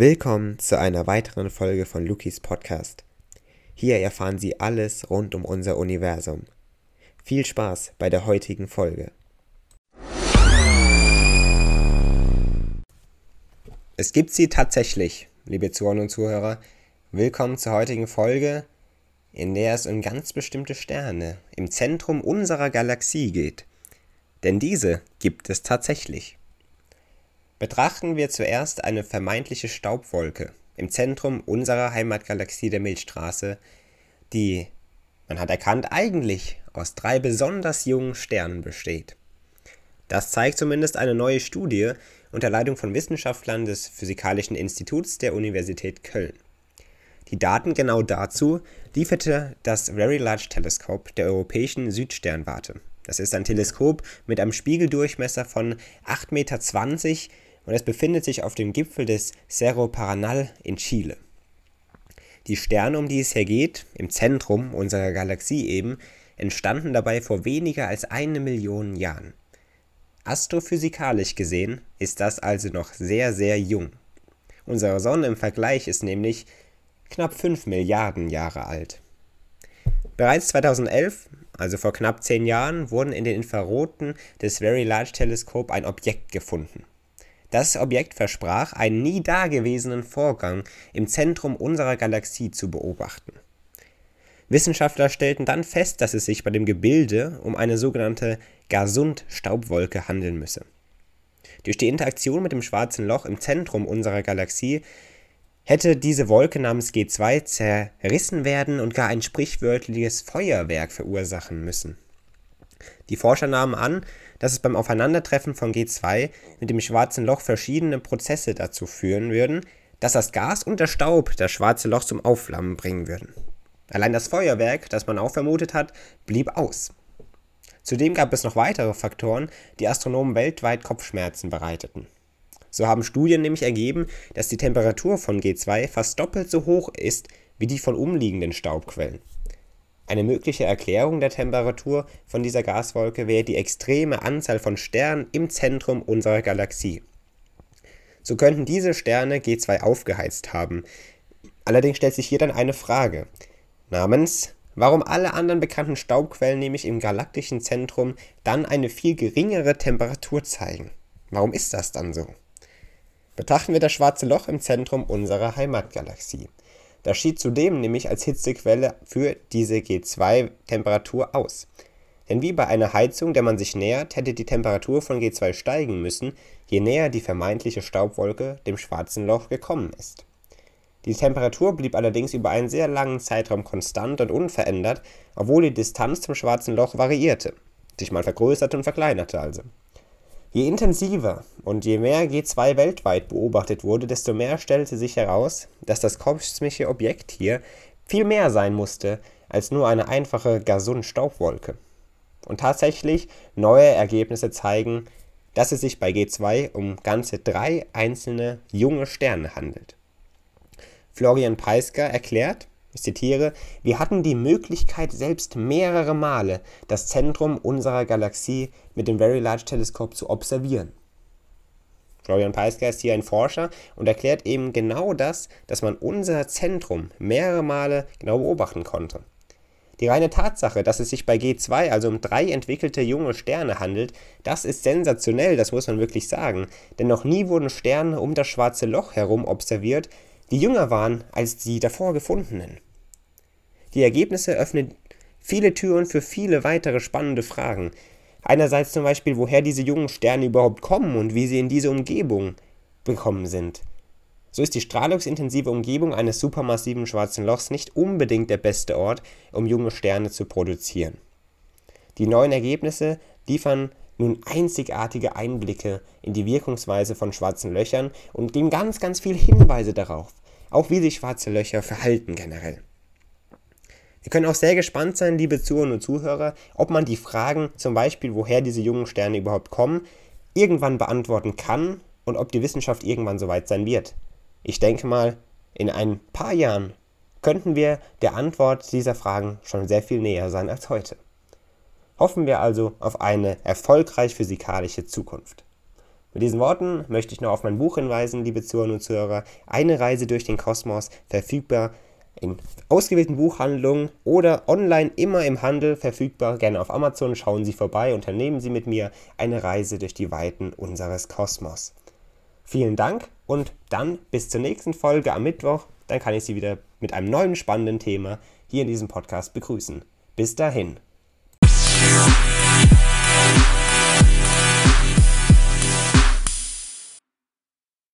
Willkommen zu einer weiteren Folge von Lukis Podcast. Hier erfahren Sie alles rund um unser Universum. Viel Spaß bei der heutigen Folge. Es gibt sie tatsächlich, liebe Zuhörer und Zuhörer. Willkommen zur heutigen Folge, in der es um ganz bestimmte Sterne im Zentrum unserer Galaxie geht. Denn diese gibt es tatsächlich. Betrachten wir zuerst eine vermeintliche Staubwolke im Zentrum unserer Heimatgalaxie der Milchstraße, die, man hat erkannt, eigentlich aus drei besonders jungen Sternen besteht. Das zeigt zumindest eine neue Studie unter Leitung von Wissenschaftlern des Physikalischen Instituts der Universität Köln. Die Daten genau dazu lieferte das Very Large Telescope der Europäischen Südsternwarte. Das ist ein Teleskop mit einem Spiegeldurchmesser von 8,20 Meter und es befindet sich auf dem Gipfel des Cerro Paranal in Chile. Die Sterne, um die es hier geht, im Zentrum unserer Galaxie eben, entstanden dabei vor weniger als eine Million Jahren. Astrophysikalisch gesehen ist das also noch sehr, sehr jung. Unsere Sonne im Vergleich ist nämlich knapp 5 Milliarden Jahre alt. Bereits 2011, also vor knapp 10 Jahren, wurden in den Infraroten des Very Large Telescope ein Objekt gefunden. Das Objekt versprach, einen nie dagewesenen Vorgang im Zentrum unserer Galaxie zu beobachten. Wissenschaftler stellten dann fest, dass es sich bei dem Gebilde um eine sogenannte Gasund-Staubwolke handeln müsse. Durch die Interaktion mit dem Schwarzen Loch im Zentrum unserer Galaxie hätte diese Wolke namens G2 zerrissen werden und gar ein sprichwörtliches Feuerwerk verursachen müssen. Die Forscher nahmen an, dass es beim Aufeinandertreffen von G2 mit dem Schwarzen Loch verschiedene Prozesse dazu führen würden, dass das Gas und der Staub das Schwarze Loch zum Aufflammen bringen würden. Allein das Feuerwerk, das man auch vermutet hat, blieb aus. Zudem gab es noch weitere Faktoren, die Astronomen weltweit Kopfschmerzen bereiteten. So haben Studien nämlich ergeben, dass die Temperatur von G2 fast doppelt so hoch ist wie die von umliegenden Staubquellen. Eine mögliche Erklärung der Temperatur von dieser Gaswolke wäre die extreme Anzahl von Sternen im Zentrum unserer Galaxie. So könnten diese Sterne G2 aufgeheizt haben. Allerdings stellt sich hier dann eine Frage namens warum alle anderen bekannten Staubquellen nämlich im galaktischen Zentrum dann eine viel geringere Temperatur zeigen. Warum ist das dann so? Betrachten wir das schwarze Loch im Zentrum unserer Heimatgalaxie. Das schied zudem nämlich als Hitzequelle für diese G2-Temperatur aus. Denn wie bei einer Heizung, der man sich nähert, hätte die Temperatur von G2 steigen müssen, je näher die vermeintliche Staubwolke dem schwarzen Loch gekommen ist. Die Temperatur blieb allerdings über einen sehr langen Zeitraum konstant und unverändert, obwohl die Distanz zum schwarzen Loch variierte, sich mal vergrößerte und verkleinerte also. Je intensiver und je mehr G2 weltweit beobachtet wurde, desto mehr stellte sich heraus, dass das kosmische Objekt hier viel mehr sein musste als nur eine einfache Gasun-Staubwolke. Und tatsächlich, neue Ergebnisse zeigen, dass es sich bei G2 um ganze drei einzelne junge Sterne handelt. Florian Peisker erklärt, ich zitiere, wir hatten die Möglichkeit, selbst mehrere Male das Zentrum unserer Galaxie mit dem Very Large Telescope zu observieren. Florian Peisker ist hier ein Forscher und erklärt eben genau das, dass man unser Zentrum mehrere Male genau beobachten konnte. Die reine Tatsache, dass es sich bei G2 also um drei entwickelte junge Sterne handelt, das ist sensationell, das muss man wirklich sagen, denn noch nie wurden Sterne um das schwarze Loch herum observiert, die jünger waren als die davor gefundenen. Die Ergebnisse öffnen viele Türen für viele weitere spannende Fragen. Einerseits zum Beispiel, woher diese jungen Sterne überhaupt kommen und wie sie in diese Umgebung bekommen sind. So ist die strahlungsintensive Umgebung eines supermassiven schwarzen Lochs nicht unbedingt der beste Ort, um junge Sterne zu produzieren. Die neuen Ergebnisse liefern nun einzigartige Einblicke in die Wirkungsweise von schwarzen Löchern und geben ganz, ganz viele Hinweise darauf, auch wie sich schwarze Löcher verhalten generell. Wir können auch sehr gespannt sein, liebe Zuhörer und Zuhörer, ob man die Fragen, zum Beispiel, woher diese jungen Sterne überhaupt kommen, irgendwann beantworten kann und ob die Wissenschaft irgendwann soweit sein wird. Ich denke mal, in ein paar Jahren könnten wir der Antwort dieser Fragen schon sehr viel näher sein als heute. Hoffen wir also auf eine erfolgreich physikalische Zukunft. Mit diesen Worten möchte ich noch auf mein Buch hinweisen, liebe Zuhörer und Zuhörer. Eine Reise durch den Kosmos, verfügbar in ausgewählten Buchhandlungen oder online immer im Handel verfügbar. Gerne auf Amazon schauen Sie vorbei, unternehmen Sie mit mir eine Reise durch die Weiten unseres Kosmos. Vielen Dank und dann bis zur nächsten Folge am Mittwoch. Dann kann ich Sie wieder mit einem neuen spannenden Thema hier in diesem Podcast begrüßen. Bis dahin.